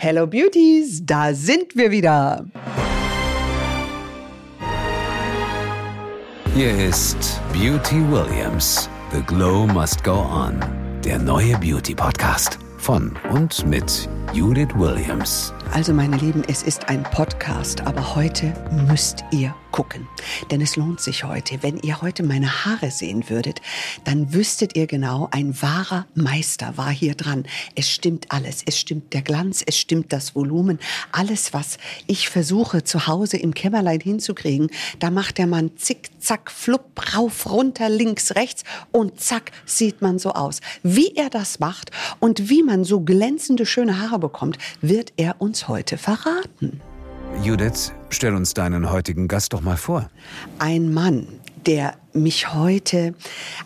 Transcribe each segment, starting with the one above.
Hello Beauties, da sind wir wieder. Hier ist Beauty Williams. The Glow Must Go On. Der neue Beauty Podcast von und mit Judith Williams. Also meine Lieben, es ist ein Podcast, aber heute müsst ihr gucken. Denn es lohnt sich heute. Wenn ihr heute meine Haare sehen würdet, dann wüsstet ihr genau, ein wahrer Meister war hier dran. Es stimmt alles. Es stimmt der Glanz, es stimmt das Volumen. Alles, was ich versuche zu Hause im Kämmerlein hinzukriegen, da macht der Mann zick, zack, flupp, rauf, runter, links, rechts und zack, sieht man so aus. Wie er das macht und wie man so glänzende, schöne Haare bekommt, wird er uns heute verraten. Judith, stell uns deinen heutigen Gast doch mal vor. Ein Mann, der mich heute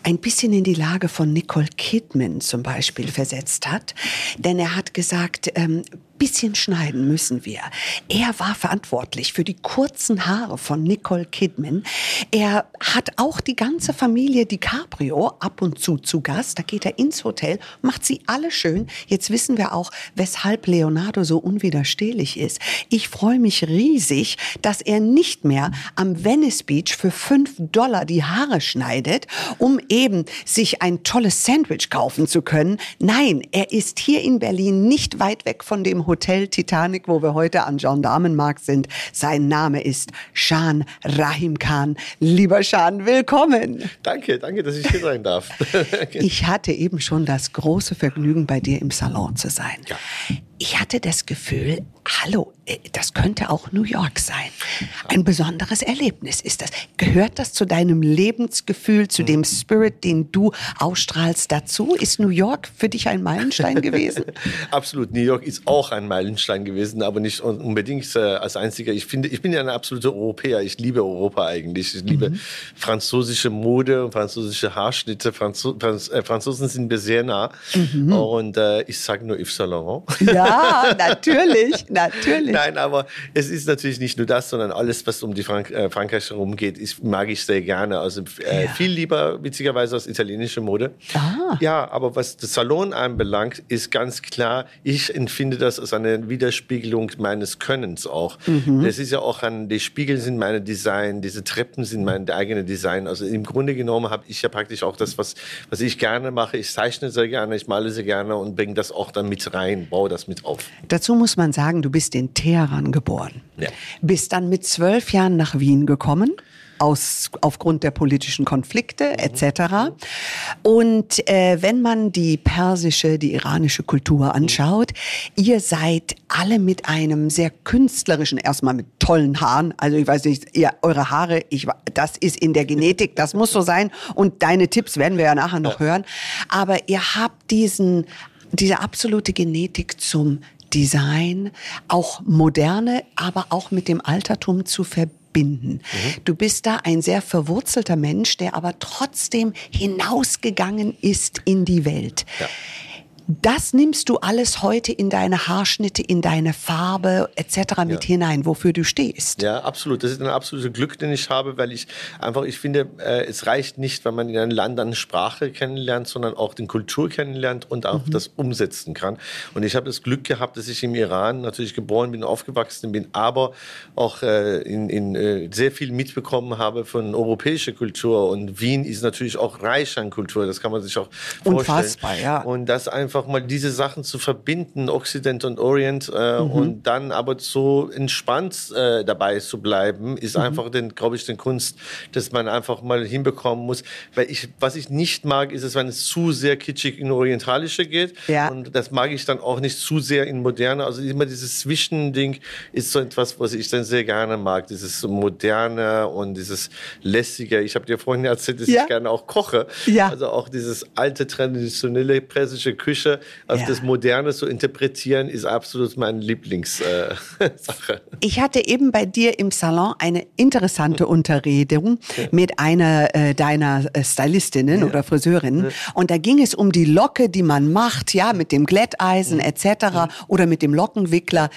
ein bisschen in die Lage von Nicole Kidman zum Beispiel versetzt hat. Denn er hat gesagt, ähm, bisschen schneiden müssen wir. Er war verantwortlich für die kurzen Haare von Nicole Kidman. Er hat auch die ganze Familie DiCaprio ab und zu zu Gast. Da geht er ins Hotel, macht sie alle schön. Jetzt wissen wir auch, weshalb Leonardo so unwiderstehlich ist. Ich freue mich riesig, dass er nicht mehr am Venice Beach für fünf Dollar die Haare schneidet, um eben sich ein tolles Sandwich kaufen zu können. Nein, er ist hier in Berlin nicht weit weg von dem Hotel Titanic, wo wir heute an Gendarmenmarkt sind. Sein Name ist Shan Rahim Khan. Lieber Shan, willkommen. Danke, danke, dass ich hier sein darf. ich hatte eben schon das große Vergnügen, bei dir im Salon zu sein. Ja. Ich hatte das Gefühl, hallo, äh, das könnte auch New York sein. Ein besonderes Erlebnis ist das. Gehört das zu deinem Lebensgefühl, zu dem Spirit, den du ausstrahlst dazu? Ist New York für dich ein Meilenstein gewesen? Absolut. New York ist auch ein Meilenstein gewesen, aber nicht unbedingt äh, als einziger. Ich finde, ich bin ja ein absoluter Europäer. Ich liebe Europa eigentlich. Ich liebe mhm. französische Mode und französische Haarschnitte. Franzo Franz äh, Franzosen sind mir sehr nah. Mhm. Und äh, ich sage nur Yves Saint Laurent. Ja, natürlich, natürlich. Nein, aber es ist natürlich nicht nur das, sondern alles, was um die Frank äh, Frankreich herum geht, ist, mag ich sehr gerne. Also äh, ja. viel lieber, witzigerweise, als italienische Mode. Ah. Ja, aber was das Salon anbelangt, ist ganz klar, ich empfinde das als eine Widerspiegelung meines Könnens auch. Mhm. ist ja auch an, die Spiegel sind meine Design, diese Treppen sind mein eigene Design. Also im Grunde genommen habe ich ja praktisch auch das, was, was ich gerne mache. Ich zeichne sehr gerne, ich male sehr gerne und bringe das auch dann mit rein, baue das mit auf. Dazu muss man sagen, du bist in Teheran geboren. Ja. Bist dann mit zwölf Jahren nach Wien gekommen. Aus, aufgrund der politischen Konflikte mhm. etc. Und äh, wenn man die persische, die iranische Kultur mhm. anschaut, ihr seid alle mit einem sehr künstlerischen, erstmal mit tollen Haaren, also ich weiß nicht, ihr, eure Haare, ich, das ist in der Genetik, das muss so sein und deine Tipps werden wir ja nachher noch ja. hören, aber ihr habt diesen diese absolute Genetik zum Design, auch moderne, aber auch mit dem Altertum zu verbinden. Mhm. Du bist da ein sehr verwurzelter Mensch, der aber trotzdem hinausgegangen ist in die Welt. Ja. Das nimmst du alles heute in deine Haarschnitte, in deine Farbe etc. mit ja. hinein, wofür du stehst. Ja, absolut. Das ist ein absolutes Glück, den ich habe, weil ich einfach, ich finde, äh, es reicht nicht, wenn man in einem Land eine Sprache kennenlernt, sondern auch die Kultur kennenlernt und auch mhm. das umsetzen kann. Und ich habe das Glück gehabt, dass ich im Iran natürlich geboren bin, aufgewachsen bin, aber auch äh, in, in äh, sehr viel mitbekommen habe von europäischer Kultur. Und Wien ist natürlich auch reich an Kultur, das kann man sich auch vorstellen. Unfassbar, ja. Und das einfach einfach mal diese Sachen zu verbinden, Occident und Orient, äh, mhm. und dann aber so entspannt äh, dabei zu bleiben, ist mhm. einfach, glaube ich, den Kunst, dass man einfach mal hinbekommen muss. Weil ich, was ich nicht mag, ist es, wenn es zu sehr kitschig in Orientalische geht. Ja. Und das mag ich dann auch nicht zu sehr in Moderne. Also immer dieses Zwischending ist so etwas, was ich dann sehr gerne mag. Dieses Moderne und dieses Lässige. Ich habe dir vorhin erzählt, dass ja. ich gerne auch koche. Ja. Also auch dieses alte, traditionelle persische Küche Klassische auf ja. das Moderne zu interpretieren, ist absolut meine Lieblingssache. Äh, ich hatte eben bei dir im Salon eine interessante Unterredung mit einer äh, deiner äh, Stylistinnen ja. oder Friseurinnen. Und da ging es um die Locke, die man macht, ja, mit dem Glätteisen etc. oder mit dem Lockenwickler.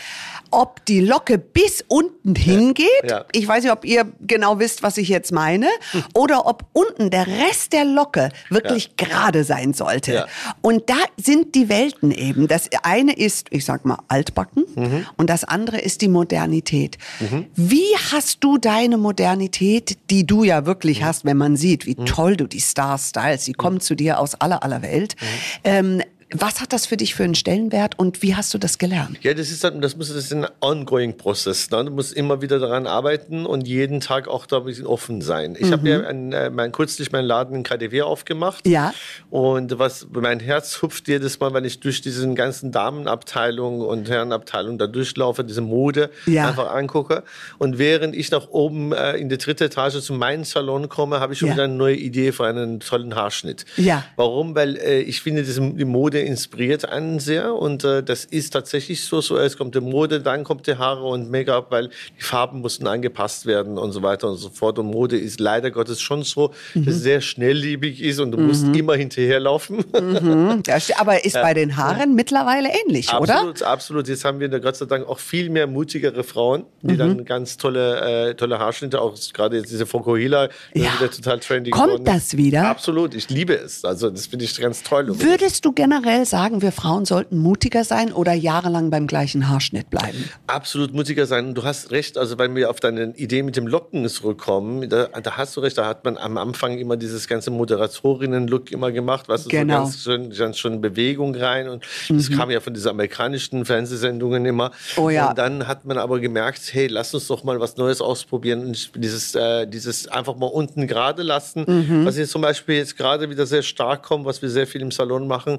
Ob die Locke bis unten hingeht, ich weiß nicht, ob ihr genau wisst, was ich jetzt meine, oder ob unten der Rest der Locke wirklich gerade sein sollte. Und da sind die Welten eben. Das eine ist, ich sag mal, altbacken mhm. und das andere ist die Modernität. Mhm. Wie hast du deine Modernität, die du ja wirklich mhm. hast, wenn man sieht, wie mhm. toll du die Stars stylst, sie kommen zu dir aus aller aller Welt, mhm. ähm, was hat das für dich für einen Stellenwert und wie hast du das gelernt? Ja, das ist dann, das muss das ist ein ongoing Prozess. Ne? Du musst immer wieder daran arbeiten und jeden Tag auch da ein bisschen offen sein. Ich mhm. habe ja ein, äh, mein, kürzlich meinen Laden in KDW aufgemacht. Ja. Und was mein Herz hupft jedes Mal, wenn ich durch diesen ganzen Damenabteilung und Herrenabteilung da durchlaufe, diese Mode ja. einfach angucke. Und während ich nach oben äh, in die dritte Etage zu meinem Salon komme, habe ich schon ja. wieder eine neue Idee für einen tollen Haarschnitt. Ja. Warum? Weil äh, ich finde, diese, die Mode Mode inspiriert einen sehr und äh, das ist tatsächlich so. So erst kommt die Mode, dann kommt die Haare und Make-up, weil die Farben mussten angepasst werden und so weiter und so fort. Und Mode ist leider Gottes schon so, mhm. dass es sehr schnelllebig ist und du mhm. musst immer hinterherlaufen. Mhm. aber ist bei den Haaren mittlerweile ähnlich, absolut, oder? Absolut, absolut. Jetzt haben wir Gott sei Dank auch viel mehr mutigere Frauen, die mhm. dann ganz tolle, äh, tolle Haarschnitte, auch gerade jetzt diese Fokuhila, ja. wieder total trendy Kommt geworden. das wieder? Absolut, ich liebe es. Also das finde ich ganz toll. Würdest du generell generell sagen wir Frauen sollten mutiger sein oder jahrelang beim gleichen Haarschnitt bleiben? Absolut mutiger sein. Du hast recht. Also wenn wir auf deine Idee mit dem Locken zurückkommen, da, da hast du recht. Da hat man am Anfang immer dieses ganze Moderatorinnen-Look immer gemacht, was genau. so ganz schön, ganz schön Bewegung rein und mhm. das kam ja von diesen amerikanischen Fernsehsendungen immer. Oh ja. Und dann hat man aber gemerkt, hey, lass uns doch mal was Neues ausprobieren und dieses, äh, dieses einfach mal unten gerade lassen, mhm. was jetzt zum Beispiel jetzt gerade wieder sehr stark kommt, was wir sehr viel im Salon machen,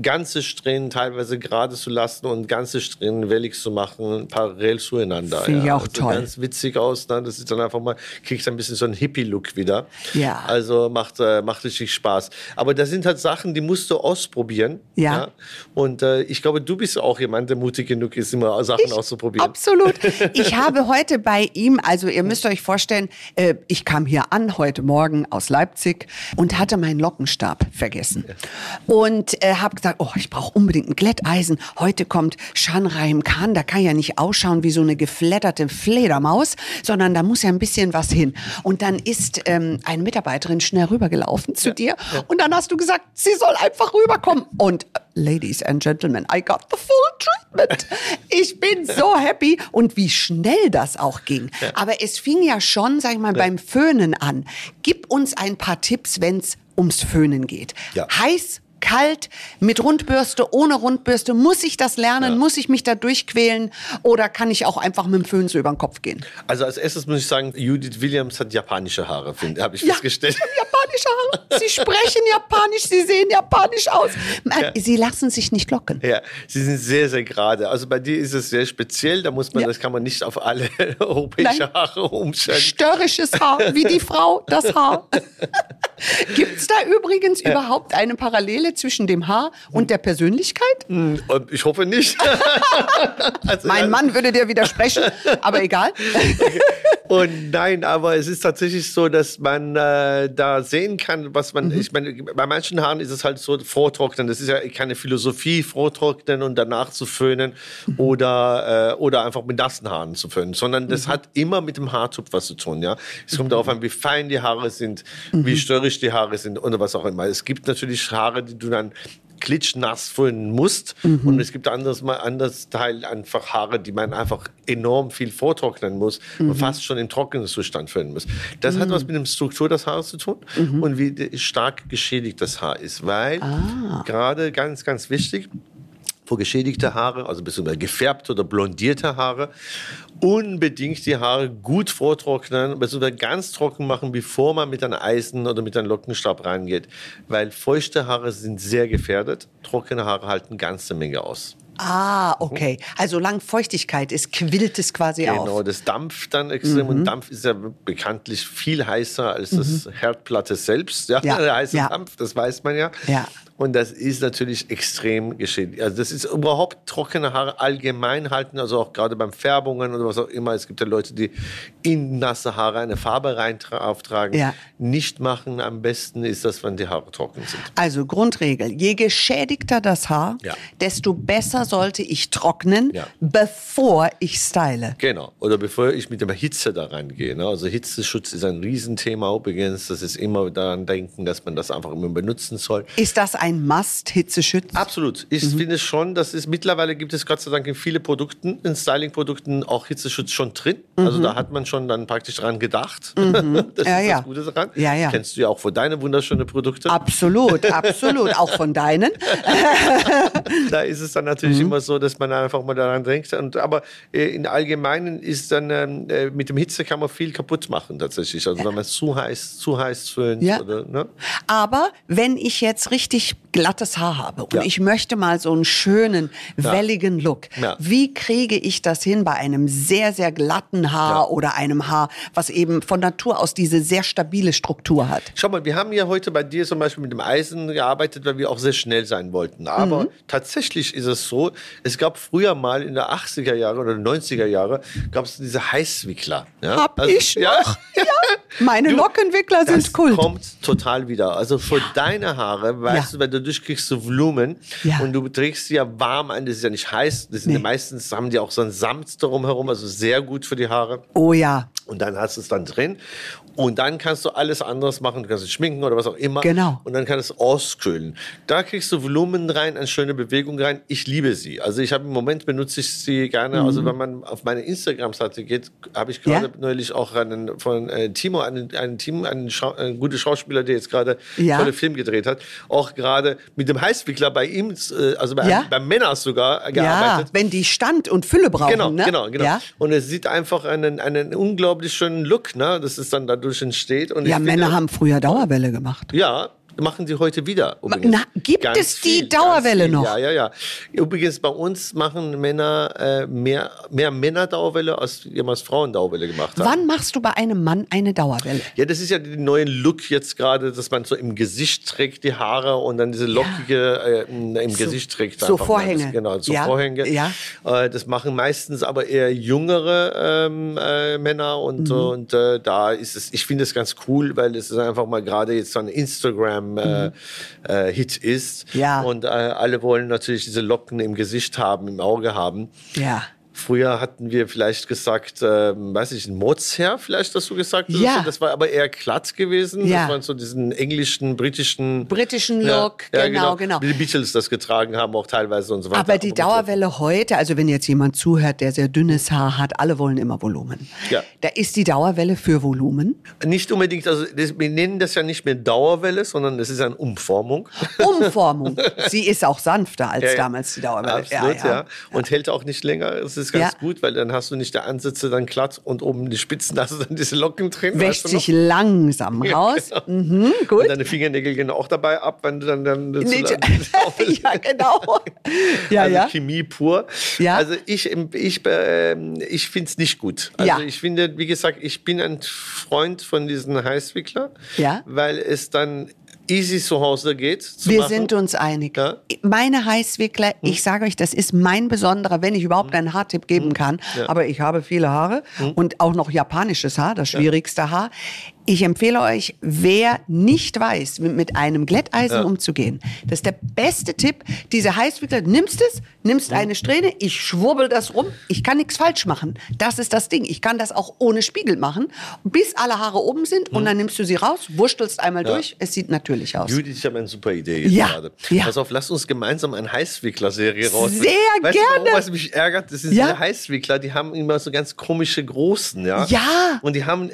ganze Strähnen teilweise gerade zu lassen und ganze Strähnen wellig zu machen, parallel zueinander. Finde ja. ich auch also toll. Ganz witzig aus. Ne? Das ist dann einfach mal, kriegst ein bisschen so einen Hippie-Look wieder. Ja. Also macht, äh, macht richtig Spaß. Aber das sind halt Sachen, die musst du ausprobieren. Ja. ja? Und äh, ich glaube, du bist auch jemand, der mutig genug ist, immer Sachen ich, auszuprobieren. Absolut. Ich habe heute bei ihm, also ihr müsst euch vorstellen, äh, ich kam hier an heute Morgen aus Leipzig und hatte meinen Lockenstab vergessen. Und äh, habe gesagt, oh, ich brauche unbedingt ein Glätteisen. Heute kommt Shan Rahim Khan, da kann ja nicht ausschauen wie so eine geflatterte Fledermaus, sondern da muss ja ein bisschen was hin. Und dann ist ähm, eine Mitarbeiterin schnell rübergelaufen zu ja, dir ja. und dann hast du gesagt, sie soll einfach rüberkommen. Und äh, Ladies and Gentlemen, I got the full treatment. Ich bin so happy und wie schnell das auch ging. Ja. Aber es fing ja schon, sag ich mal, beim Föhnen an. Gib uns ein paar Tipps, wenn es ums Föhnen geht. Heiß kalt, mit Rundbürste, ohne Rundbürste? Muss ich das lernen? Ja. Muss ich mich da durchquälen? Oder kann ich auch einfach mit dem Föhn so über den Kopf gehen? Also als erstes muss ich sagen, Judith Williams hat japanische Haare, habe ich ja, festgestellt. japanische Haare. Sie sprechen japanisch, sie sehen japanisch aus. Ja. Sie lassen sich nicht locken. Ja, sie sind sehr, sehr gerade. Also bei dir ist es sehr speziell. Da muss man, ja. das kann man nicht auf alle europäische Haare umstellen. Störrisches Haar, wie die Frau, das Haar. Gibt es da übrigens überhaupt eine Parallele zwischen dem Haar und der Persönlichkeit? Hm, ich hoffe nicht. also, mein Mann würde dir widersprechen, aber egal. Und nein, aber es ist tatsächlich so, dass man äh, da sehen kann, was man, mhm. ich meine, bei manchen Haaren ist es halt so vortrocknen. Das ist ja keine Philosophie, vortrocknen und danach zu föhnen mhm. oder, äh, oder einfach mit nassen Haaren zu föhnen, sondern das mhm. hat immer mit dem Haartupf was zu tun, ja. Es kommt darauf an, wie fein die Haare sind, wie mhm. störrisch die Haare sind oder was auch immer. Es gibt natürlich Haare, die du dann klitschnass föhnen musst. Mhm. Und es gibt anderes mal anderes Teil einfach Haare, die man einfach enorm viel vortrocknen muss mhm. und fast schon im trockenen Zustand föhnen muss. Das mhm. hat was mit der Struktur des Haares zu tun mhm. und wie stark geschädigt das Haar ist. Weil ah. gerade ganz, ganz wichtig, vor geschädigte Haare, also beziehungsweise gefärbte oder blondierte Haare, unbedingt die Haare gut vortrocknen, beziehungsweise ganz trocken machen, bevor man mit einem Eisen oder mit einem Lockenstab reingeht. Weil feuchte Haare sind sehr gefährdet, trockene Haare halten ganze Menge aus. Ah, okay. Also lang Feuchtigkeit ist, quillt es quasi genau, auf. Genau, das dampft dann extrem. Mhm. Und Dampf ist ja bekanntlich viel heißer als mhm. das Herdplatte selbst. Ja, ja. der heiße ja. Dampf, das weiß man ja. Ja. Und das ist natürlich extrem geschädigt. Also das ist überhaupt trockene Haare allgemein halten, also auch gerade beim Färbungen oder was auch immer. Es gibt ja Leute, die in nasse Haare eine Farbe rein auftragen. Ja. Nicht machen. Am besten ist das, wenn die Haare trocken sind. Also Grundregel, je geschädigter das Haar, ja. desto besser sollte ich trocknen, ja. bevor ich style. Genau. Oder bevor ich mit der Hitze da reingehe. Ne? Also Hitzeschutz ist ein Riesenthema übrigens. Das ist immer daran denken, dass man das einfach immer benutzen soll. Ist das ein ein Must, Hitzeschutz? Absolut. Ich mhm. finde schon, dass es mittlerweile gibt es Gott sei Dank in viele Produkten, in Styling-Produkten auch Hitzeschutz schon drin. Mhm. Also da hat man schon dann praktisch dran gedacht. Mhm. das ja, ist ja. das Gute daran. Ja, ja. Kennst du ja auch von deine wunderschönen Produkte. Absolut, absolut. auch von deinen. da ist es dann natürlich mhm. immer so, dass man einfach mal daran denkt. Und, aber äh, in Allgemeinen ist dann ähm, äh, mit dem Hitze kann man viel kaputt machen tatsächlich. Also wenn man es zu heiß, zu heiß föhnt. Ja. Oder, ne? Aber wenn ich jetzt richtig glattes Haar habe und ja. ich möchte mal so einen schönen, welligen Look, wie kriege ich das hin bei einem sehr, sehr glatten Haar oder einem Haar, was eben von Natur aus diese sehr stabile Struktur hat? Schau mal, wir haben ja heute bei dir zum Beispiel mit dem Eisen gearbeitet, weil wir auch sehr schnell sein wollten. Aber mhm. tatsächlich ist es so, es gab früher mal in der 80er Jahre oder 90er Jahre, gab es diese Heißwickler. Ja? Hab also, ich noch? Ja. Ja. Meine du, Lockenwickler sind das Kult. kommt total wieder. Also für ja. deine Haare, weißt du, wenn du durchkriegst so Volumen und du trägst sie ja warm an, das ist ja nicht heiß, das sind nee. ja meistens haben die auch so ein Samt darum herum, also sehr gut für die Haare. Oh ja. Und dann hast du es dann drin. Und dann kannst du alles anderes machen. Du kannst es schminken oder was auch immer. Genau. Und dann kannst du es auskühlen. Da kriegst du Volumen rein, eine schöne Bewegung rein. Ich liebe sie. Also ich habe im Moment benutze ich sie gerne. Mhm. Also wenn man auf meine Instagram-Seite geht, habe ich gerade ja? neulich auch einen, von äh, Timo, einen, einen Team, einen, Schau einen guten Schauspieler, der jetzt gerade ja. tolle Film gedreht hat, auch gerade mit dem Heißwickler bei ihm, äh, also bei, ja? bei Männern sogar gearbeitet. Ja, wenn die Stand und Fülle brauchen. Genau, ne? genau, genau. Ja? Und es sieht einfach einen, einen unglaublich schönen Look. Ne? Das ist dann dadurch entsteht. Und ja, Männer finde, haben früher Dauerwelle gemacht. Ja, machen sie heute wieder. Na, gibt ganz es die viel, Dauerwelle noch? Ja, ja, ja. Übrigens, bei uns machen Männer äh, mehr, mehr Männer-Dauerwelle, als jemals Frauen Dauerwelle gemacht haben. Wann machst du bei einem Mann eine Dauerwelle? Ja, das ist ja der neue Look jetzt gerade, dass man so im Gesicht trägt, die Haare und dann diese lockige ja. äh, im so, Gesicht trägt. So Vorhänge. Das, genau, so ja. Vorhänge. Ja. Äh, das machen meistens aber eher jüngere ähm, äh, Männer und, mhm. und äh, da ist es, ich finde es ganz cool, weil es ist einfach mal gerade jetzt so ein Instagram äh, mhm äh, Hit ist. Ja. Und äh, alle wollen natürlich diese Locken im Gesicht haben, im Auge haben. Ja. Früher hatten wir vielleicht gesagt, ähm, weiß ich, ein Modshair, vielleicht hast du gesagt. Ja. Das war aber eher glatt gewesen. Ja. Das war so diesen englischen, britischen. Britischen Look, ja, genau, genau, genau. Wie die Beatles das getragen haben, auch teilweise und so weiter. Aber die Dauerwelle heute, also wenn jetzt jemand zuhört, der sehr dünnes Haar hat, alle wollen immer Volumen. Ja. Da ist die Dauerwelle für Volumen? Nicht unbedingt, also wir nennen das ja nicht mehr Dauerwelle, sondern das ist eine Umformung. Umformung. Sie ist auch sanfter als ja, damals die Dauerwelle. Absolut, ja, Und hält auch nicht länger. Es ist ganz ja. gut, weil dann hast du nicht die Ansätze dann glatt und oben die Spitzen hast du dann diese Locken drin. Wäscht sich langsam raus. Ja, genau. mhm, gut. Und deine Fingernägel gehen auch dabei ab, wenn du dann, dann nicht, Ja, genau. ja, also ja. Chemie pur. Ja. Also ich, ich, äh, ich finde es nicht gut. Also ja. ich finde, wie gesagt, ich bin ein Freund von diesen Heißwickler, ja. weil es dann easy zu Hause geht. Zu Wir machen. sind uns einig. Ja? Meine Heißwickler, hm. ich sage euch, das ist mein besonderer, wenn ich überhaupt hm. einen Haartipp geben hm. kann. Ja. Aber ich habe viele Haare hm. und auch noch japanisches Haar, das schwierigste. Haar. Ich empfehle euch, wer nicht weiß, mit einem Glätteisen ja. umzugehen, das ist der beste Tipp. Diese Heißwickler, nimmst es, nimmst eine Strähne, ich schwurbel das rum, ich kann nichts falsch machen. Das ist das Ding. Ich kann das auch ohne Spiegel machen, bis alle Haare oben sind und dann nimmst du sie raus, wurstelst einmal ja. durch. Es sieht natürlich aus. Judith, ich habe eine super Idee jetzt ja. gerade. Ja. Pass auf, lass uns gemeinsam eine Heißwickler-Serie raus. Sehr weißt gerne. Du, was mich ärgert, das sind ja. diese Heißwickler, die haben immer so ganz komische Großen, ja? Ja. Und die haben,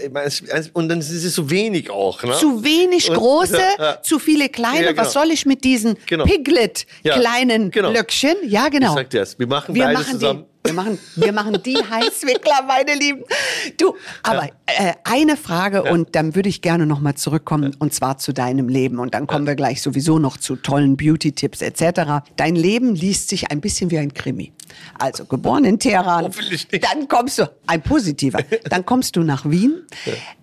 und dann sind sie so wenig auch. Ne? Zu wenig große, und, ja, ja. zu viele kleine. Ja, genau. Was soll ich mit diesen genau. Piglet-kleinen genau. Löckchen? Ja, genau. Ich sag dir das. Wir machen wir beide machen zusammen. Die. Wir machen, wir machen die Heißwickler, meine Lieben. Du, aber äh, eine Frage und dann würde ich gerne nochmal zurückkommen und zwar zu deinem Leben und dann kommen wir gleich sowieso noch zu tollen Beauty-Tipps etc. Dein Leben liest sich ein bisschen wie ein Krimi. Also geboren in Teheran, dann kommst du, ein positiver, dann kommst du nach Wien.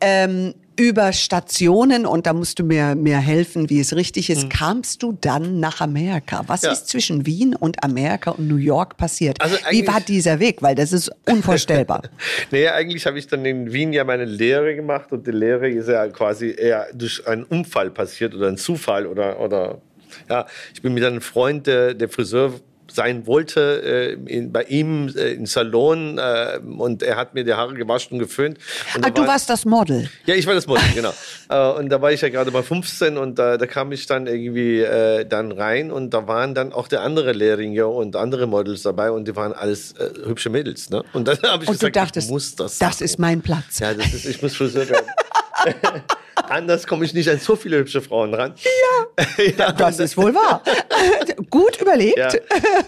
Ähm, über Stationen, und da musst du mir, mir helfen, wie es richtig ist, mhm. kamst du dann nach Amerika. Was ja. ist zwischen Wien und Amerika und New York passiert? Also wie war dieser Weg? Weil das ist unvorstellbar. naja, eigentlich habe ich dann in Wien ja meine Lehre gemacht und die Lehre ist ja quasi eher durch einen Unfall passiert oder einen Zufall oder, oder ja, ich bin mit einem Freund, der, der Friseur sein wollte, äh, in, bei ihm äh, im Salon äh, und er hat mir die Haare gewaschen und geföhnt. Und ah, du war, warst das Model? Ja, ich war das Model, genau. Äh, und da war ich ja gerade mal 15 und da kam ich dann irgendwie äh, dann rein und da waren dann auch der andere Lehrlinge und andere Models dabei und die waren alles äh, hübsche Mädels. Ne? Und dann habe ich und gesagt, dachtest, ich muss das. Das ist mein Platz. Ja, das ist, ich muss Friseur werden. Anders komme ich nicht an so viele hübsche Frauen ran. Ja, ja das ist wohl wahr. Gut überlegt. Ja.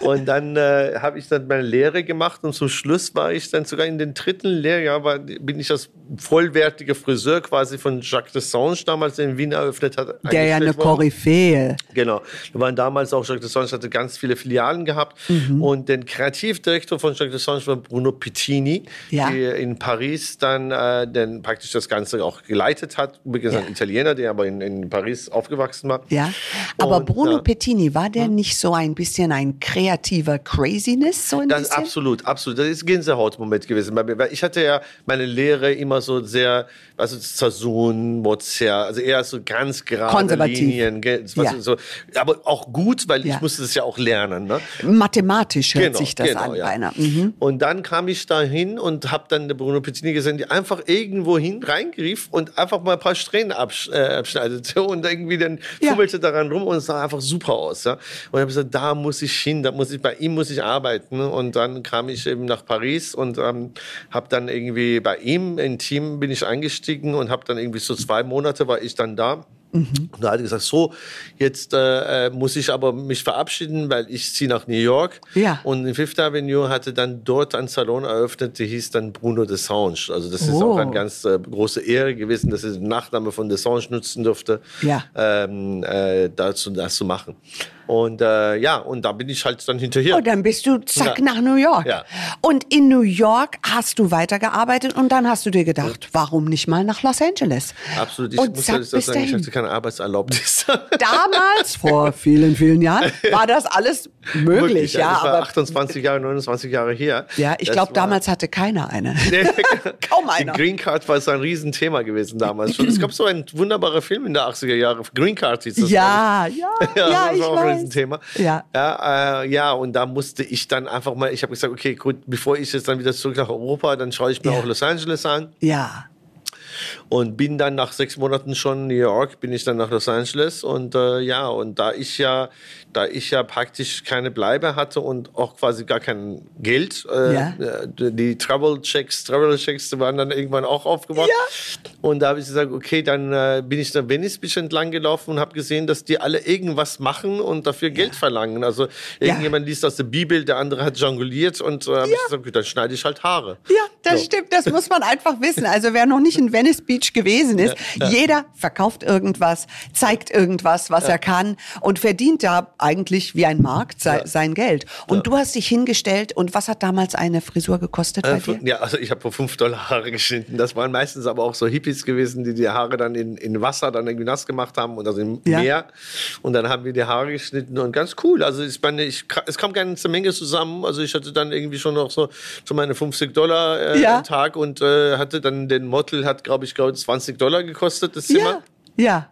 Und dann äh, habe ich dann meine Lehre gemacht und zum Schluss war ich dann sogar in den dritten Lehrjahr, war, bin ich als vollwertiger Friseur quasi von Jacques Dessange damals in Wien eröffnet hat. Der ja eine Koryphäe. Genau. Wir waren damals auch, Jacques Dessange hatte ganz viele Filialen gehabt mhm. und der Kreativdirektor von Jacques Dessange war Bruno Pittini, ja. der in Paris dann äh, dann praktisch das Ganze auch geleitet hat. Übrigens ja. ein Italiener, der aber in, in Paris aufgewachsen war. Ja, aber und, Bruno Pettini, war der hm? nicht so ein bisschen ein kreativer Craziness? So ein das bisschen? Absolut, absolut. Das ist ein Gänsehautmoment gewesen. Weil ich hatte ja meine Lehre immer so sehr, also Zazun, Mozart, also eher so ganz gerade Konservativ. Linien. Ja. So, aber auch gut, weil ja. ich musste es ja auch lernen. Ne? Mathematisch hört genau, sich das genau, an, ja. beinahe. Mhm. Und dann kam ich da hin und habe dann der Bruno Pettini gesehen, die einfach irgendwo hin reingriff und einfach mal ein paar Strähnen absch äh, abschneidete und irgendwie dann ja. fummelte daran rum und es sah einfach super aus. Ja? Und ich habe gesagt, da muss ich hin, da muss ich, bei ihm muss ich arbeiten. Und dann kam ich eben nach Paris und ähm, habe dann irgendwie bei ihm im Team bin ich eingestiegen und habe dann irgendwie so zwei Monate war ich dann da. Mhm. Und da hat er gesagt, so, jetzt äh, äh, muss ich aber mich verabschieden, weil ich ziehe nach New York. Ja. Und in Fifth Avenue hatte dann dort ein Salon eröffnet, der hieß dann Bruno Dessange. Also das ist oh. auch eine ganz äh, große Ehre gewesen, dass ich den Nachname von Dessange nutzen durfte, ja. ähm, äh, dazu, das zu machen. Und äh, ja, und da bin ich halt dann hinterher. Oh, dann bist du zack ja. nach New York. Ja. Und in New York hast du weitergearbeitet und dann hast du dir gedacht, ja. warum nicht mal nach Los Angeles? Absolut. Ich und muss zack, das sagen, ich hatte keine Arbeitserlaubnis. Damals, vor vielen, vielen Jahren, war das alles möglich. möglich ja, war aber 28 Jahre, 29 Jahre her. Ja, ich glaube, damals hatte keiner eine. Kaum einer. Die Green Card war so ein Riesenthema gewesen damals schon. Es gab so einen wunderbaren Film in der 80er Jahre. Green Card hieß das. Ja, ja, ja, ja, ich weiß. Thema. Ja. Ja, äh, ja, und da musste ich dann einfach mal, ich habe gesagt, okay, gut, bevor ich jetzt dann wieder zurück nach Europa, dann schaue ich mir ja. auch Los Angeles an. Ja. Und bin dann nach sechs Monaten schon New York, bin ich dann nach Los Angeles und äh, ja, und da ich ja da ich ja praktisch keine Bleibe hatte und auch quasi gar kein Geld. Äh, ja. Die Travel Checks, Travel Checks waren dann irgendwann auch aufgebaut. Ja. Und da habe ich gesagt, okay, dann äh, bin ich da Venice bisschen entlang gelaufen und habe gesehen, dass die alle irgendwas machen und dafür Geld ja. verlangen. Also irgendjemand liest aus der Bibel, der andere hat jongliert und äh, habe ich gesagt, okay, dann schneide ich halt Haare. Ja, das so. stimmt, das muss man einfach wissen. Also wer noch nicht in Venice Beach gewesen ist, jeder verkauft irgendwas, zeigt irgendwas, was er kann und verdient da eigentlich wie ein Markt ja. sein Geld. Und ja. du hast dich hingestellt und was hat damals eine Frisur gekostet äh, bei dir? Ja, also ich habe vor 5 Dollar Haare geschnitten. Das waren meistens aber auch so Hippies gewesen, die die Haare dann in, in Wasser dann irgendwie nass gemacht haben und also im ja. Meer. Und dann haben wir die Haare geschnitten und ganz cool. Also ich meine, ich, es kam keine Menge zusammen. Also ich hatte dann irgendwie schon noch so, so meine 50 Dollar äh, am Tag und äh, hatte dann den Model, hat glaube ich, glaube 20 Dollar gekostet, das Zimmer. Ja. Ja.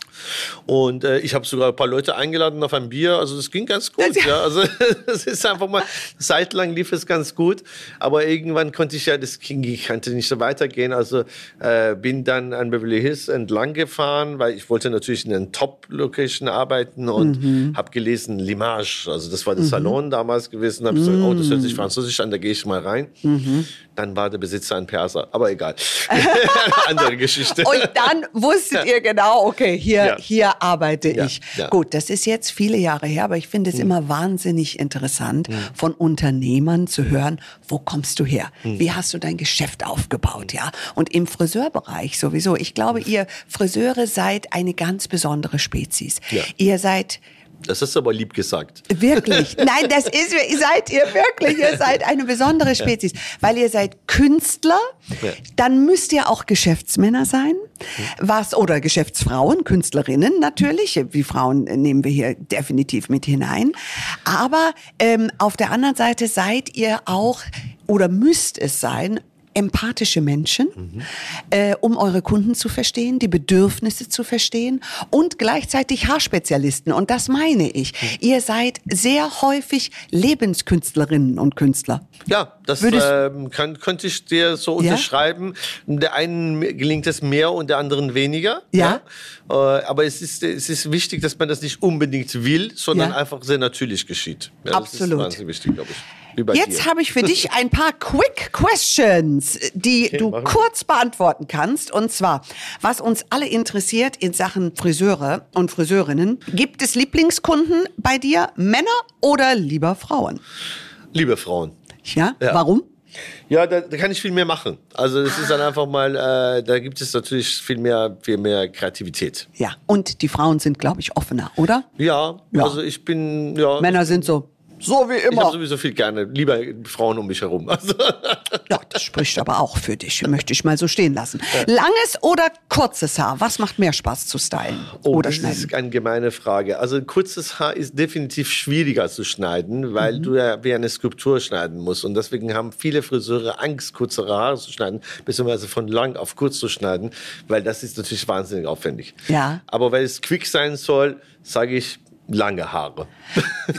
Und äh, ich habe sogar ein paar Leute eingeladen auf ein Bier. Also das ging ganz gut. ja. Also das ist einfach mal, zeitlang lief es ganz gut. Aber irgendwann konnte ich ja, das ging, ich konnte nicht so weitergehen. Also äh, bin dann an Beverly Hills entlang gefahren, weil ich wollte natürlich in einer Top-Location arbeiten und mhm. habe gelesen Limage. Also das war der mhm. Salon damals gewesen. Habe mhm. gesagt, oh, das hört sich mhm. französisch an, da gehe ich mal rein. Mhm. Dann war der Besitzer ein Perser. Aber egal. andere Geschichte. Und dann wusstet ihr genau, okay, hier, ja. hier arbeite ja. ich. Ja. Gut, das ist jetzt viele Jahre her, aber ich finde es mhm. immer wahnsinnig interessant, mhm. von Unternehmern zu hören, wo kommst du her? Mhm. Wie hast du dein Geschäft aufgebaut? Ja, und im Friseurbereich sowieso. Ich glaube, ihr Friseure seid eine ganz besondere Spezies. Ihr seid das ist aber lieb gesagt. Wirklich. Nein, das ist, seid ihr wirklich. Ihr seid eine besondere Spezies. Weil ihr seid Künstler, dann müsst ihr auch Geschäftsmänner sein. Was, oder Geschäftsfrauen, Künstlerinnen natürlich. Wie Frauen nehmen wir hier definitiv mit hinein. Aber ähm, auf der anderen Seite seid ihr auch, oder müsst es sein, empathische Menschen, mhm. äh, um eure Kunden zu verstehen, die Bedürfnisse zu verstehen und gleichzeitig Haarspezialisten. Und das meine ich. Mhm. Ihr seid sehr häufig Lebenskünstlerinnen und Künstler. Ja, das ähm, kann, könnte ich dir so ja? unterschreiben. Der einen gelingt es mehr und der anderen weniger. Ja. ja? Äh, aber es ist, es ist wichtig, dass man das nicht unbedingt will, sondern ja. einfach sehr natürlich geschieht. Ja, Absolut. Das ist wahnsinnig wichtig, glaube ich. Jetzt habe ich für dich ein paar Quick Questions, die okay, du kurz beantworten kannst. Und zwar, was uns alle interessiert in Sachen Friseure und Friseurinnen. Gibt es Lieblingskunden bei dir, Männer oder lieber Frauen? Liebe Frauen. Ja, ja. warum? Ja, da, da, kann ich viel mehr machen. Also es ist dann einfach mal, äh, da gibt es natürlich viel mehr, viel mehr Kreativität. Ja, und die Frauen sind, glaube ich, offener, oder? Ja, ja, also ich bin, ja. Männer sind so, so wie immer. Ich habe sowieso viel gerne. Lieber Frauen um mich herum. Also. Ja, das spricht aber auch für dich. Möchte ich mal so stehen lassen. Langes oder kurzes Haar? Was macht mehr Spaß zu stylen oh, oder das schneiden? Das ist eine gemeine Frage. Also kurzes Haar ist definitiv schwieriger zu schneiden, weil mhm. du ja wie eine Skulptur schneiden musst. Und deswegen haben viele Friseure Angst, kürzere Haare zu schneiden, beziehungsweise von lang auf kurz zu schneiden, weil das ist natürlich wahnsinnig aufwendig. Ja. Aber weil es quick sein soll, sage ich, lange Haare.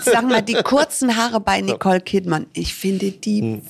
Sag mal, die kurzen Haare bei Nicole Kidman, ich finde die hm.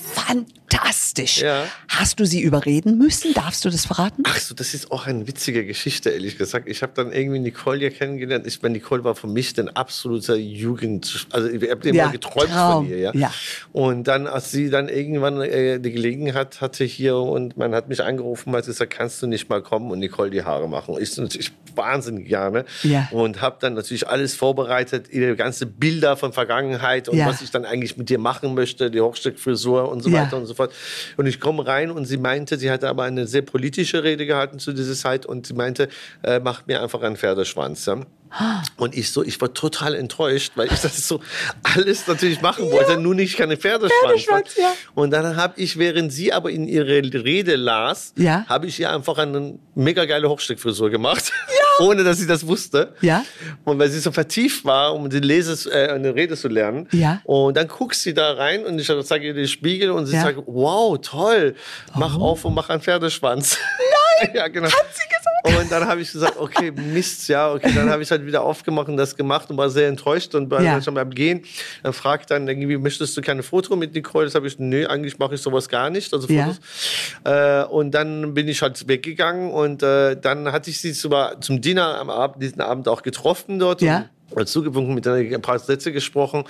Fantastisch. Ja. Hast du sie überreden müssen? Darfst du das verraten? Ach so, das ist auch eine witzige Geschichte, ehrlich gesagt. Ich habe dann irgendwie Nicole ja kennengelernt. Ich meine, Nicole war für mich ein absoluter Jugend, also ich habe immer ja, geträumt Traum. von ihr. Ja? ja. Und dann, als sie dann irgendwann äh, die Gelegenheit hatte hier und man hat mich angerufen, hat gesagt, kannst du nicht mal kommen und Nicole die Haare machen? Ich natürlich wahnsinnig gerne ja. und habe dann natürlich alles vorbereitet, ihre ganze Bilder von Vergangenheit und was ich dann eigentlich mit dir machen möchte, die Hochsteckfrisur und so weiter und so fort. Und ich komme rein und sie meinte, sie hatte aber eine sehr politische Rede gehalten zu dieser Zeit und sie meinte, äh, mach mir einfach einen Pferdeschwanz. Ja? Und ich so, ich war total enttäuscht, weil ich das so alles natürlich machen wollte, ja. nur nicht keine Pferdeschwanz. Pferdeschwanz ja. Und dann habe ich, während sie aber in ihre Rede las, ja. habe ich ihr einfach eine mega geile Hochsteckfrisur gemacht. Ja. ohne dass sie das wusste. Ja. Und weil sie so vertieft war, um die Lese, äh, eine Rede zu lernen. Ja. Und dann guckt sie da rein und ich zeige ihr den Spiegel und sie ja. sagt, wow, toll, mach oh. auf und mach einen Pferdeschwanz. Nein, ja, genau. hat sie. Und dann habe ich gesagt, okay, Mist, ja, okay, dann habe ich halt wieder aufgemacht und das gemacht und war sehr enttäuscht und war ja. schon beim Gehen. Dann fragt dann irgendwie, möchtest du keine Foto mit Nicole? Das habe ich, nö, eigentlich mache ich sowas gar nicht, also Fotos. Ja. Äh, und dann bin ich halt weggegangen und äh, dann hatte ich sie zum Dinner am Abend, diesen Abend auch getroffen dort. Ja zugewunken, mit ein paar Sätze gesprochen.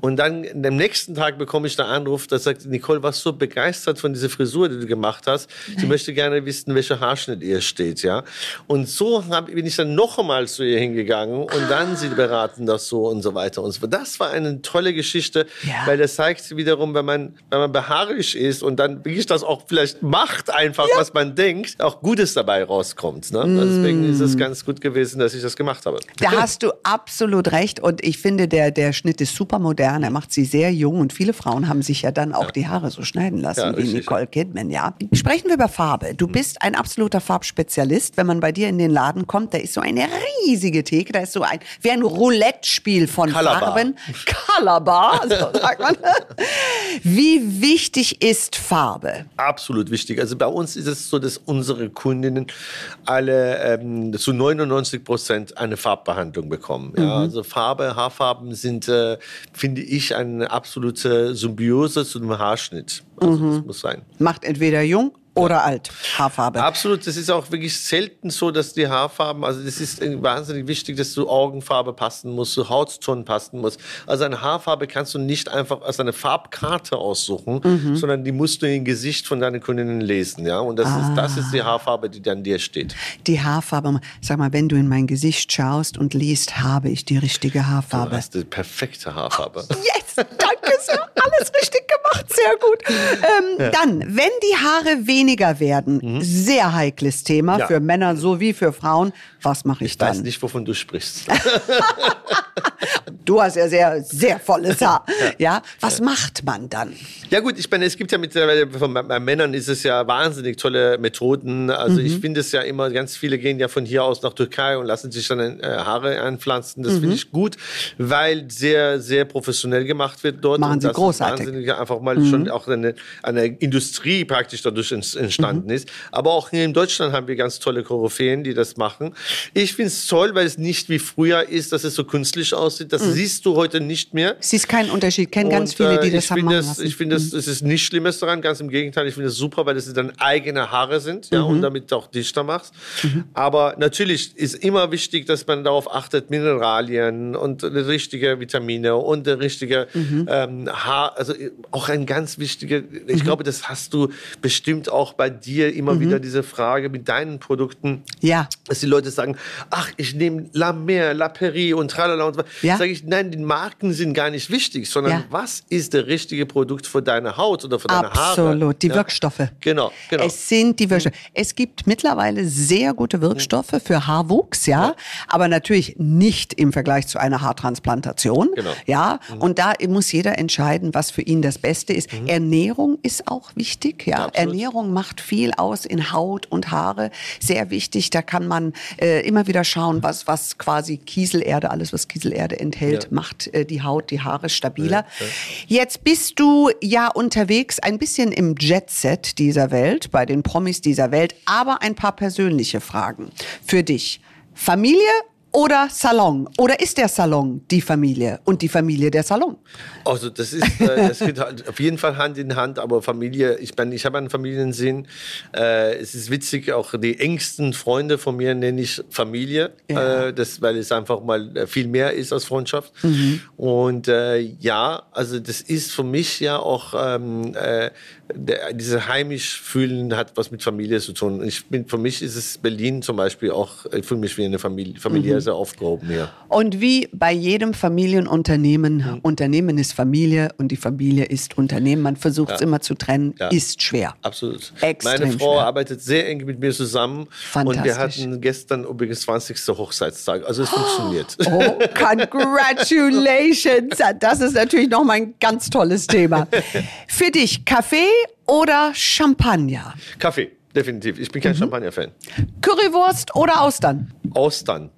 Und dann am nächsten Tag bekomme ich einen Anruf, da sagt Nicole, was so begeistert von dieser Frisur, die du gemacht hast. Sie möchte gerne wissen, welcher Haarschnitt ihr steht, ja. Und so hab, bin ich dann noch einmal zu ihr hingegangen und ah. dann sie beraten das so und so weiter und so fort. Das war eine tolle Geschichte, ja. weil das zeigt wiederum, wenn man, wenn man beharrlich ist und dann wirklich das auch vielleicht macht einfach, ja. was man denkt, auch Gutes dabei rauskommt. Ne? Mm. Deswegen ist es ganz gut gewesen, dass ich das gemacht habe. Da hast du absolut absolut recht. Und ich finde, der, der Schnitt ist super modern. Er macht sie sehr jung. Und viele Frauen haben sich ja dann auch ja. die Haare so schneiden lassen, ja, wie Nicole Kidman, ja. Sprechen wir über Farbe. Du bist ein absoluter Farbspezialist. Wenn man bei dir in den Laden kommt, da ist so eine riesige Theke. Da ist so ein, wie ein Roulette-Spiel von Colorbar. Farben. Colorbar, so sagt man. Wie wichtig ist Farbe? Absolut wichtig. Also bei uns ist es so, dass unsere Kundinnen alle ähm, zu 99 Prozent eine Farbbehandlung bekommen. Ja, mhm. Also Farbe, Haarfarben sind, äh, finde ich, eine absolute Symbiose zu einem Haarschnitt. Also mhm. das muss sein. Macht entweder jung oder alt, Haarfarbe. Absolut, das ist auch wirklich selten so, dass die Haarfarben, also das ist wahnsinnig wichtig, dass du Augenfarbe passen musst, zu Hautton passen muss. Also eine Haarfarbe kannst du nicht einfach als eine Farbkarte aussuchen, mhm. sondern die musst du im Gesicht von deinen Kundinnen lesen, ja. Und das, ah. ist, das ist die Haarfarbe, die dann dir steht. Die Haarfarbe, sag mal, wenn du in mein Gesicht schaust und liest, habe ich die richtige Haarfarbe. Du hast die perfekte Haarfarbe. Yes, danke sehr, alles richtig gemacht, sehr gut. Ähm, ja. Dann, wenn die Haare wenig weniger werden. Sehr heikles Thema Ja. für Männer sowie für Frauen. Was mache ich, Ich weiß dann? nicht, wovon du sprichst. Du hast ja sehr, sehr volles Haar. Ja, was macht man dann? Ja gut, ich meine, es gibt ja mittlerweile, von, bei Männern ist es ja wahnsinnig tolle Methoden. Also Mhm. ich finde es ja immer, ganz viele gehen ja von hier aus nach Türkei und lassen sich dann äh, Haare einpflanzen. Das Mhm. finde ich gut, weil sehr, sehr professionell gemacht wird dort. Machen sie großartig. Wahnsinnig einfach mal schon auch eine, eine Industrie praktisch dadurch ents- entstanden ist. Aber auch hier in Deutschland haben wir ganz tolle Koryphäen, die das machen. Ich finde es toll, weil es nicht wie früher ist, dass es so künstlich aussieht. Das siehst du heute nicht mehr. Siehst keinen Unterschied. Kennen ganz viele, die äh, das ich haben machen das, lassen. Mhm. Ich finde, das, das ist nichts Schlimmes daran, ganz im Gegenteil. Ich finde es super, weil es dann eigene Haare sind ja, Mhm. und damit auch dichter machst. Aber natürlich ist immer wichtig, dass man darauf achtet, Mineralien und richtige Vitamine und richtige Mhm. ähm, Haar, also auch ein ganz wichtiger, ich glaube, das hast du bestimmt auch bei dir immer Mhm. wieder diese Frage mit deinen Produkten Ja. dass die Leute sagen, ach, ich nehme La Mer, La Prairie und tralala und so. Ja. Sage ich, nein, die Marken sind gar nicht wichtig, sondern Ja. was ist der richtige Produkt für deine Haut oder für deine Haare? Absolut, die Ja. Wirkstoffe. Genau, genau. Es sind die Wirkstoffe. Es gibt mittlerweile sehr gute Wirkstoffe für Haarwuchs, ja, aber natürlich nicht im Vergleich zu einer Haartransplantation. Genau. Ja, und da muss jeder entscheiden, was für ihn das Beste ist. Mhm. Ernährung ist auch wichtig, ja. Absolut. Ernährung macht viel aus in Haut und Haare. Sehr wichtig. Da kann man äh, immer wieder schauen, was, was quasi Kieselerde, alles was Kieselerde enthält, Ja. macht äh, die Haut, die Haare stabiler. Jetzt bist du ja unterwegs ein bisschen im Jet-Set dieser Welt, bei den Promis dieser Welt, aber ein paar persönliche Fragen für dich. Familie oder Salon? Oder ist der Salon die Familie und die Familie der Salon? Also das ist, äh, das geht halt auf jeden Fall Hand in Hand, aber Familie, ich meine, ich habe einen Familiensinn. Äh, es ist witzig, auch die engsten Freunde von mir nenne ich Familie, Ja. äh, das, weil es einfach mal viel mehr ist als Freundschaft. Und äh, ja, also das ist für mich ja auch, ähm, äh, der, diese heimisch fühlen hat was mit Familie zu tun. Ich bin, für mich ist es Berlin zum Beispiel auch, ich fühle mich wie eine Familie, familiär sehr aufgehoben hier. Und wie bei jedem Familienunternehmen, Mhm. Unternehmen ist Familie und die Familie ist Unternehmen. Man versucht es immer zu trennen, Ja. ist schwer. Absolut. Extrem Meine Frau schwer. arbeitet sehr eng mit mir zusammen. Und wir Fantastisch. hatten gestern übrigens 20. Hochzeitstag. Also es funktioniert. Oh, congratulations! Das ist natürlich noch mal ein ganz tolles Thema. Für dich Kaffee oder Champagner? Kaffee, definitiv. Ich bin kein Mhm. Champagner-Fan. Currywurst oder Austern? Austern.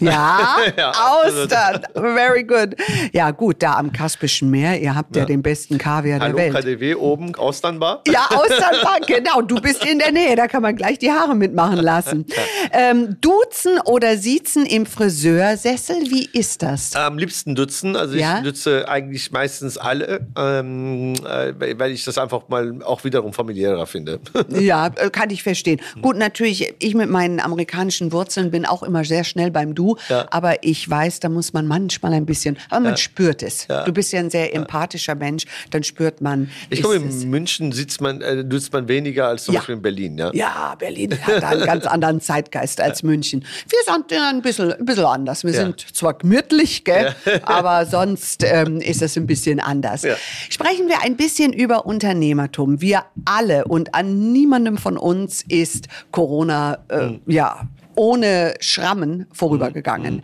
Ja, Ja. Austern. Very good. Ja, gut, da am Kaspischen Meer, ihr habt ja, den besten Kaviar Hallo, der Welt. KDW oben, Austernbar. Ja, Austernbank, genau. Du bist in der Nähe, da kann man gleich die Haare mitmachen lassen. Ähm, duzen oder siezen im Friseursessel, wie ist das? Am liebsten dutzen. Also Ja? ich nutze eigentlich meistens alle, ähm, äh, weil weil ich das einfach mal auch wiederum familiärer finde. Ja, äh, kann ich verstehen. Gut, natürlich, ich mit meinen amerikanischen Wurzeln bin auch immer sehr schnell beim Du, Ja. aber ich weiß, da muss man manchmal ein bisschen, aber man spürt es. Ja. Du bist ja ein sehr empathischer Mensch, dann spürt man. Ich glaube, in München sitzt man, äh, nutzt man weniger als zum Ja. Beispiel in Berlin. Ja? Ja, Berlin hat einen ganz anderen Zeitgeist als München. Wir sind ja ein bisschen, ein bisschen anders. Wir Ja. sind zwar gemütlich, gell, aber sonst ähm, ist es ein bisschen anders. Ja. Sprechen wir ein bisschen über Unternehmertum. Wir alle und an niemandem von uns ist Corona, äh, Hm. ja, ohne Schrammen vorübergegangen.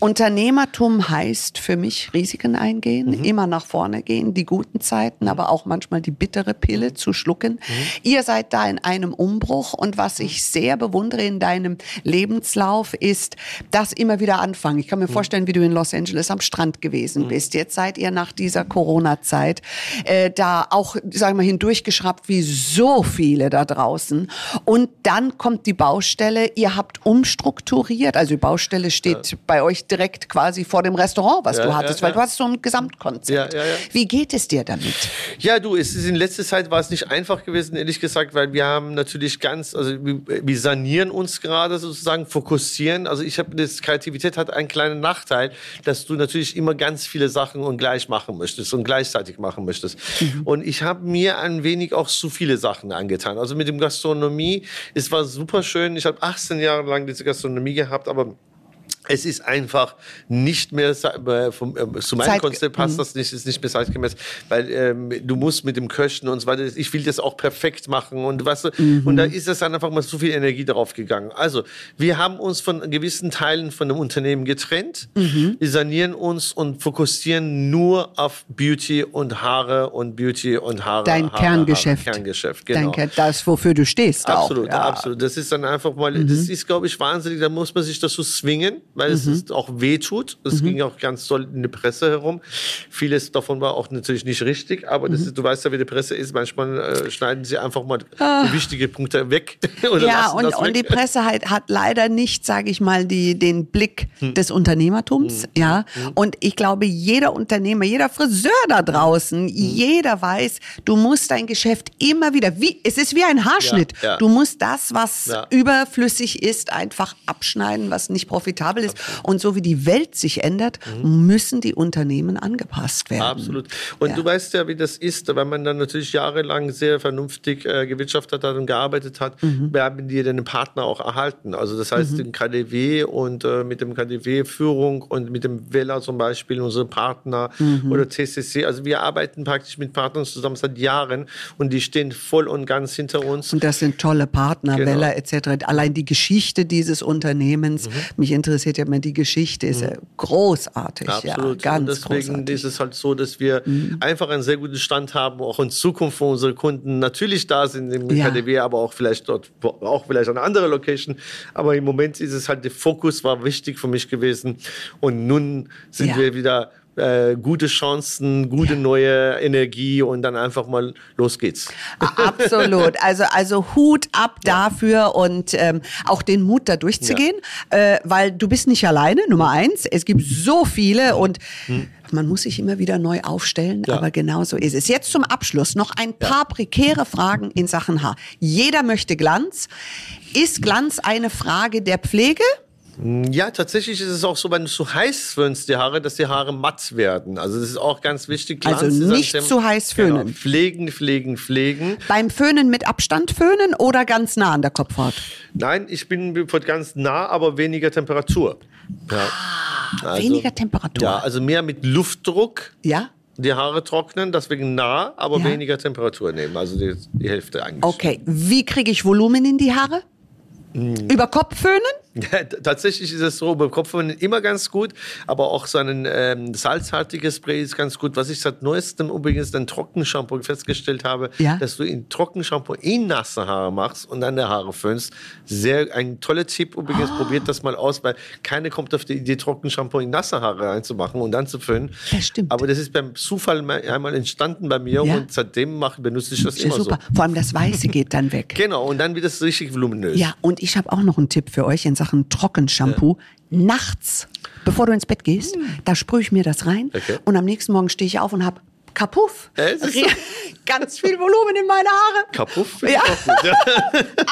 Unternehmertum heißt für mich Risiken eingehen, Mhm. immer nach vorne gehen, die guten Zeiten, aber auch manchmal die bittere Pille zu schlucken. Mhm. Ihr seid da in einem Umbruch und was ich sehr bewundere in deinem Lebenslauf ist das immer wieder anfangen. Ich kann Mhm. mir vorstellen, wie du in Los Angeles am Strand gewesen bist. Jetzt seid ihr nach dieser Corona-Zeit äh, da auch, sagen wir, hindurchgeschraubt wie so viele da draußen. Und dann kommt die Baustelle. Ihr habt umstrukturiert. Also die Baustelle steht bei euch direkt quasi vor dem Restaurant, was Ja, du ja, hattest, ja. weil du hast so ein Gesamtkonzept. Ja, ja, ja. Wie geht es dir damit? Ja, du, es ist in letzter Zeit war es nicht einfach gewesen, ehrlich gesagt, weil wir haben natürlich ganz, also wir, sanieren uns gerade sozusagen, fokussieren. Also ich habe das Kreativität hat einen kleinen Nachteil, dass du natürlich immer ganz viele Sachen und gleich machen möchtest und gleichzeitig machen möchtest. Und ich habe mir ein wenig auch zu viele Sachen angetan. Also mit dem Gastronomie, es war super schön. Ich habe 18 Jahre lang diese Gastronomie gehabt, aber es ist einfach nicht mehr, äh, vom, äh, zu meinem Konzept passt Mhm. das nicht, ist nicht mehr zeitgemäß, weil ähm, du musst mit dem Köchen und so weiter, ich will das auch perfekt machen und weißt du, Mhm. und da ist es dann einfach mal zu viel Energie darauf gegangen. Also, wir haben uns von gewissen Teilen von dem Unternehmen getrennt, Mhm. wir sanieren uns und fokussieren nur auf Beauty und Haare und Beauty und Haare. Dein Haare, Kerngeschäft. Haare, Kerngeschäft, genau. Danke, das, wofür du stehst Absolut, auch. Ja. Mhm. absolut. Das ist dann einfach mal, das ist, glaube ich, wahnsinnig. Da muss man sich dazu zwingen, weil es ist auch weh tut. Es Mhm. ging auch ganz toll in der Presse herum. Vieles davon war auch natürlich nicht richtig, aber Mhm. ist, du weißt ja, wie die Presse ist. Manchmal äh, schneiden sie einfach mal wichtige Punkte weg. Ah. Ja, und, das und die weg. Presse halt, hat leider nicht, sage ich mal, die, den Blick des Unternehmertums. Ja, und ich glaube, jeder Unternehmer, jeder Friseur da draußen, jeder weiß, du musst dein Geschäft immer wieder, wie, es ist wie ein Haarschnitt. Ja, ja. Du musst das, was Ja. überflüssig ist, einfach abschneiden, was nicht profitabel ist. Und so wie die Welt sich ändert, müssen die Unternehmen angepasst werden. Absolut. Und Ja. du weißt ja, wie das ist, wenn man dann natürlich jahrelang sehr vernünftig äh, gewirtschaftet hat und gearbeitet hat, Mhm. wir haben die den Partner auch erhalten. Also das heißt, den KDW und äh, mit dem KDW-Führung und mit dem Vella zum Beispiel, unsere Partner Mhm. oder TCC. Also wir arbeiten praktisch mit Partnern zusammen seit Jahren und die stehen voll und ganz hinter uns. Und das sind tolle Partner, Genau. Weller etc. Allein die Geschichte dieses Mhm. Unternehmens, mich interessiert ja immer die Geschichte, ist ja großartig. Absolut. Ja, ganz und deswegen großartig. Mhm. ist es halt so, dass wir einfach einen sehr guten Stand haben, auch in Zukunft, wo unsere Kunden natürlich da sind im Ja. KDW, aber auch vielleicht dort, auch vielleicht an andere Location. Aber im Moment ist es halt, der Fokus war wichtig für mich gewesen. Und nun sind Ja. wir wieder äh, gute Chancen, gute neue Energie und dann einfach mal los geht's. Absolut. Also, also Hut ab dafür und ähm, auch den Mut, da durchzugehen, äh, weil du bist nicht alleine, Nummer eins. Es gibt so viele und man muss sich immer wieder neu aufstellen, Ja. aber genau so ist es. Jetzt zum Abschluss noch ein paar prekäre Fragen in Sachen Haar. Jeder möchte Glanz. Ist Glanz eine Frage der Pflege? Ja, tatsächlich ist es auch so, wenn du zu heiß föhnst die Haare, dass die Haare matt werden. Also das ist auch ganz wichtig. Glanz Also ist ein nicht Thema- zu heiß föhnen. Genau. Pflegen, pflegen, pflegen. Beim Föhnen mit Abstand föhnen oder ganz nah an der Kopfhaut? Nein, ich bin ganz nah, aber weniger Temperatur. Ja. Also, Ah, weniger Temperatur. Ja, also mehr mit Luftdruck Ja? die Haare trocknen, deswegen nah, aber Ja. weniger Temperatur nehmen. Also die, die Hälfte eigentlich. Okay, wie kriege ich Volumen in die Haare? Hm. Über Kopf föhnen? Ja, tatsächlich ist es so, beim Kopfwunden immer ganz gut, aber auch so ein ähm, salzhaltiges Spray ist ganz gut. Was ich seit neuestem übrigens ein Trockenshampoo festgestellt habe, Ja. dass du in Trockenshampoo in nasse Haare machst und dann die Haare föhnst. Sehr ein toller Tipp übrigens, Ah. probiert das mal aus, weil keiner kommt auf die Idee, Trockenshampoo in nasse Haare reinzumachen und dann zu föhnen. Das stimmt. Aber das ist beim Zufall mal- einmal entstanden bei mir Ja. und seitdem mach, benutze ich das ja immer super. so. Vor allem das Weiße geht dann weg. Genau, und dann wird es richtig voluminös. Ja, und ich habe auch noch einen Tipp für euch in Sachen Trockenshampoo. Nachts, bevor du ins Bett gehst, da sprühe ich mir das rein Okay. und am nächsten Morgen stehe ich auf und habe Kapuff. Äh? Ganz viel Volumen in meine Haare. Kapuff Ja.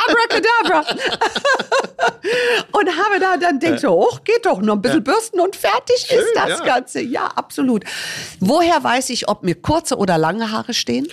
Abracadabra. und habe da dann denkt so, oh, geht doch noch ein bisschen bürsten und fertig Schön, ist das. Ganze. Ja, absolut. Woher weiß ich, ob mir kurze oder lange Haare stehen?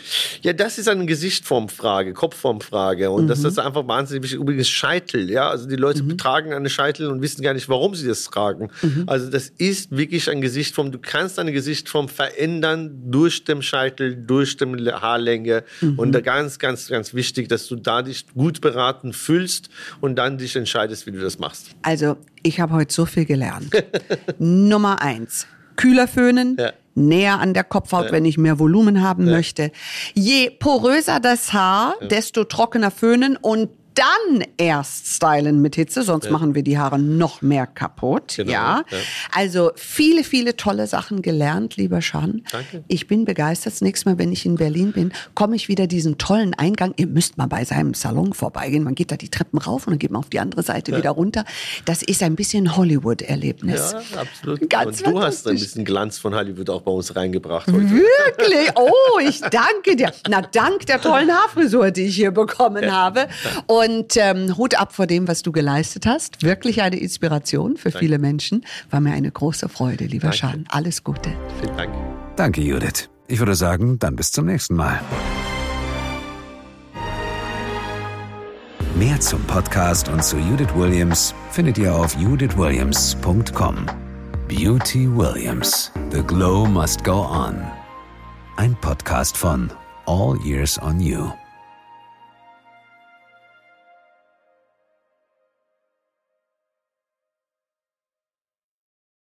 Ja, das ist eine Gesichtformfrage, Kopfformfrage. Und das ist einfach wahnsinnig wichtig. Übrigens Scheitel, ja. Also die Leute tragen eine Scheitel und wissen gar nicht, warum sie das tragen. Also das ist wirklich ein Gesichtform. Du kannst eine Gesichtform verändern durch den Scheitel, durch die Haarlänge. Und da ganz, ganz, ganz wichtig, dass du da dich gut beraten fühlst und dann dich entscheidest, wie du das machst. Also, ich habe heute so viel gelernt. Nummer eins, kühler föhnen. Ja. Näher an der Kopfhaut, wenn ich mehr Volumen haben möchte. Je poröser das Haar, desto trockener föhnen und dann erst stylen mit Hitze, sonst machen wir die Haare noch mehr kaputt. Genau, ja. ja. Also viele, viele tolle Sachen gelernt, lieber Schan. Danke. Ich bin begeistert. Das nächste Mal, wenn ich in Berlin bin, komme ich wieder diesen tollen Eingang. Ihr müsst mal bei seinem Salon vorbeigehen. Man geht da die Treppen rauf und dann geht man auf die andere Seite wieder runter. Das ist ein bisschen Hollywood-Erlebnis. Ja, absolut. Ganz und du hast ein bisschen Glanz von Hollywood auch bei uns reingebracht heute. Wirklich? Oh, ich danke dir. Na, dank der tollen Haarfrisur, die ich hier bekommen habe. Und ähm, Hut ab vor dem, was du geleistet hast. Wirklich eine Inspiration für viele Menschen. War mir eine große Freude, lieber Danke. Schan. Alles Gute. Vielen Dank. Danke, Judith. Ich würde sagen, dann bis zum nächsten Mal. Mehr zum Podcast und zu Judith Williams findet ihr auf judithwilliams.com. Beauty Williams. The Glow Must Go On. Ein Podcast von All Years on You.